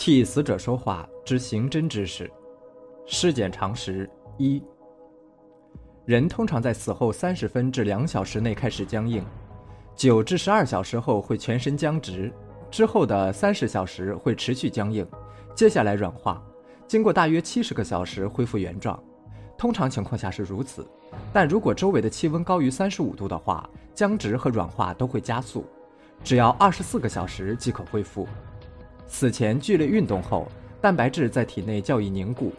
替死者说话之刑侦知识，尸检常识一：人通常在死后三十分至两小时内开始僵硬，九至十二小时后会全身僵直，之后的三十小时会持续僵硬，接下来软化，经过大约七十个小时恢复原状。通常情况下是如此，但如果周围的气温高于三十五度的话，僵直和软化都会加速，只要二十四个小时即可恢复。死前剧烈运动后，蛋白质在体内较易凝固，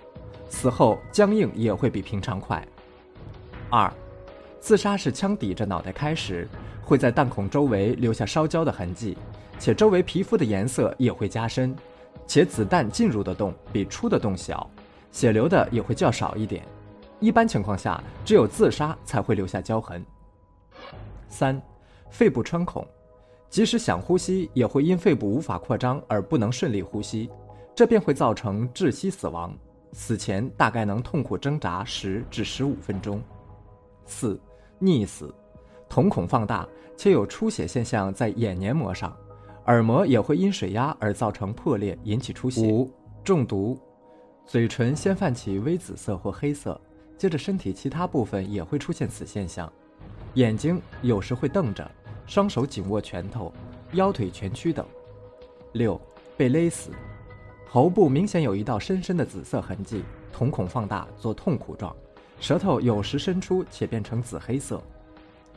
死后僵硬也会比平常快。二，自杀是枪抵着脑袋开时，会在弹孔周围留下烧焦的痕迹，且周围皮肤的颜色也会加深，且子弹进入的洞比出的洞小，血流的也会较少一点。一般情况下，只有自杀才会留下焦痕。三，肺部穿孔。即使想呼吸，也会因肺部无法扩张而不能顺利呼吸，这便会造成窒息死亡。死前大概能痛苦挣扎十至十五分钟。四、溺死，瞳孔放大且有出血现象在眼黏膜上，耳膜也会因水压而造成破裂，引起出血。五、中毒，嘴唇先泛起微紫色或黑色，接着身体其他部分也会出现此现象，眼睛有时会瞪着。双手紧握拳头，腰腿蜷曲等。六，被勒死，喉部明显有一道深深的紫色痕迹，瞳孔放大做痛苦状，舌头有时伸出且变成紫黑色。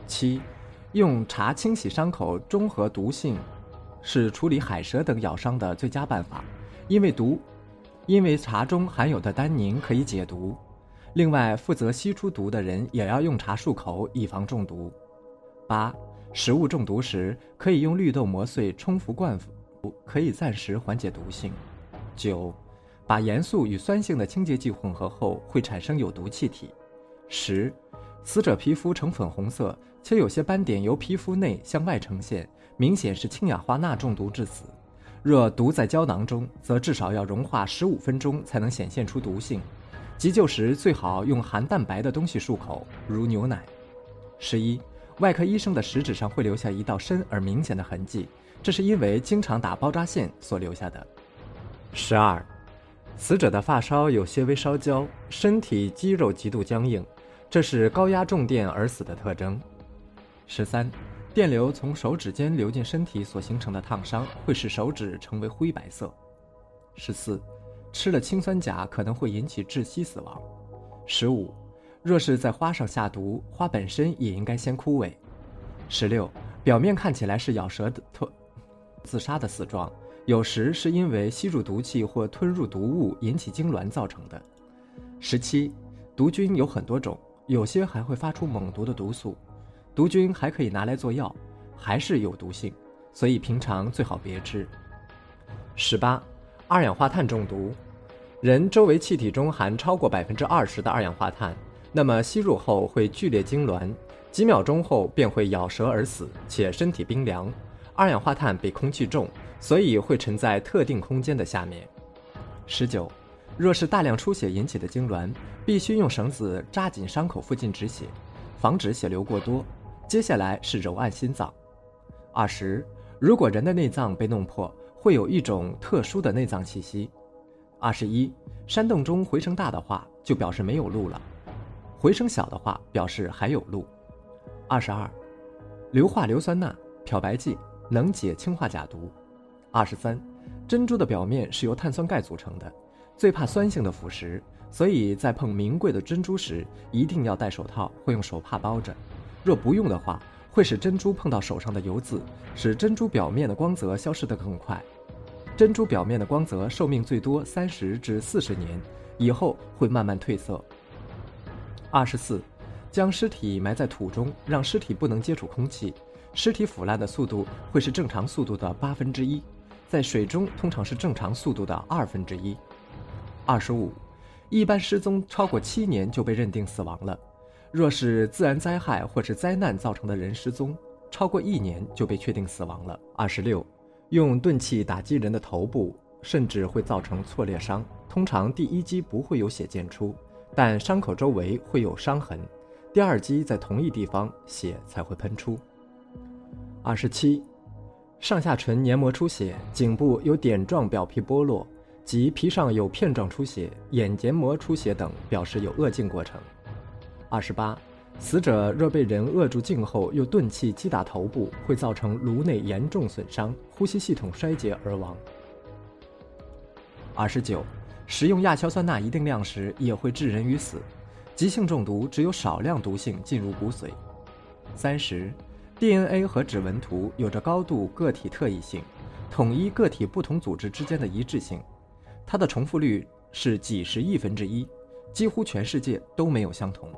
七，用茶清洗伤口中和毒性，是处理海蛇等咬伤的最佳办法，因为毒，因为茶中含有的单宁可以解毒。另外，负责吸出毒的人也要用茶漱口，以防中毒。八。食物中毒时，可以用绿豆磨碎冲服灌服，可以暂时缓解毒性。九，把盐素与酸性的清洁剂混合后会产生有毒气体。十，死者皮肤呈粉红色，且有些斑点由皮肤内向外呈现，明显是氢氧化钠中毒致死。若毒在胶囊中，则至少要融化十五分钟才能显现出毒性。急救时最好用含蛋白的东西漱口，如牛奶。十一。外科医生的食指上会留下一道深而明显的痕迹，这是因为经常打包扎线所留下的。十二，死者的发梢有些微烧焦，身体肌肉极度僵硬，这是高压重电而死的特征。十三，电流从手指间流进身体所形成的烫伤会使手指成为灰白色。十四，吃了氰酸钾可能会引起窒息死亡。十五。若是在花上下毒，花本身也应该先枯萎。十六，表面看起来是咬舌的特自杀的死状，有时是因为吸入毒气或吞入毒物引起痉挛造成的。十七，毒菌有很多种，有些还会发出猛毒的毒素，毒菌还可以拿来做药，还是有毒性，所以平常最好别吃。十八，二氧化碳中毒，人周围气体中含超过百分之二十的二氧化碳。那么吸入后会剧烈痉挛，几秒钟后便会咬舌而死，且身体冰凉。二氧化碳比空气重，所以会沉在特定空间的下面。十九，若是大量出血引起的痉挛，必须用绳子扎紧伤口附近止血，防止血流过多。接下来是揉按心脏。二十，如果人的内脏被弄破，会有一种特殊的内脏气息。二十一，山洞中回声大的话，就表示没有路了。回声小的话，表示还有路。二十二，硫化硫酸钠漂白剂能解氰化钾毒。二十三，珍珠的表面是由碳酸钙组成的，最怕酸性的腐蚀，所以在碰名贵的珍珠时一定要戴手套或用手帕包着。若不用的话，会使珍珠碰到手上的油渍，使珍珠表面的光泽消失得更快。珍珠表面的光泽寿命最多三十至四十年，以后会慢慢褪色。二十四，将尸体埋在土中，让尸体不能接触空气，尸体腐烂的速度会是正常速度的八分之一，在水中通常是正常速度的二分之一。二十五，一般失踪超过七年就被认定死亡了，若是自然灾害或是灾难造成的人失踪，超过一年就被确定死亡了。二十六，用钝器打击人的头部，甚至会造成挫裂伤，通常第一击不会有血溅出。但伤口周围会有伤痕，第二击在同一地方，血才会喷出。二十七，上下唇黏膜出血，颈部有点状表皮剥落，及皮上有片状出血、眼结膜出血等，表示有恶境过程。二十八，死者若被人扼住颈后，又钝器击打头部，会造成颅内严重损伤、呼吸系统衰竭而亡。二十九，食用亚硝酸钠一定量时，也会致人于死。急性中毒只有少量毒性进入骨髓。三十，DNA 和指纹图有着高度个体特异性，统一个体不同组织之间的一致性，它的重复率是几十亿分之一，几乎全世界都没有相同。